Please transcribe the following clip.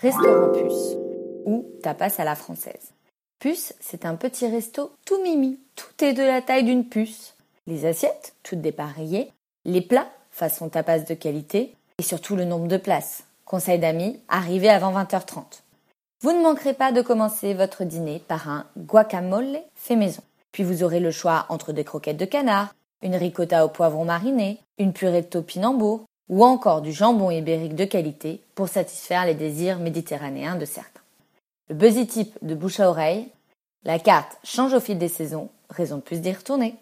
Restaurant Puce ou tapas à la française. Puce, c'est un petit resto tout mimi. Tout est de la taille d'une puce. Les assiettes, toutes dépareillées. Les plats, façon tapas de qualité. Et surtout le nombre de places. Conseil d'amis, arrivez avant 20h30. Vous ne manquerez pas de commencer votre dîner par un guacamole fait maison. Puis vous aurez le choix entre des croquettes de canard, une ricotta au poivron mariné, une purée de topinambour ou encore du jambon ibérique de qualité pour satisfaire les désirs méditerranéens de certains. Le buzzy type de bouche à oreille, la carte change au fil des saisons, raison de plus d'y retourner.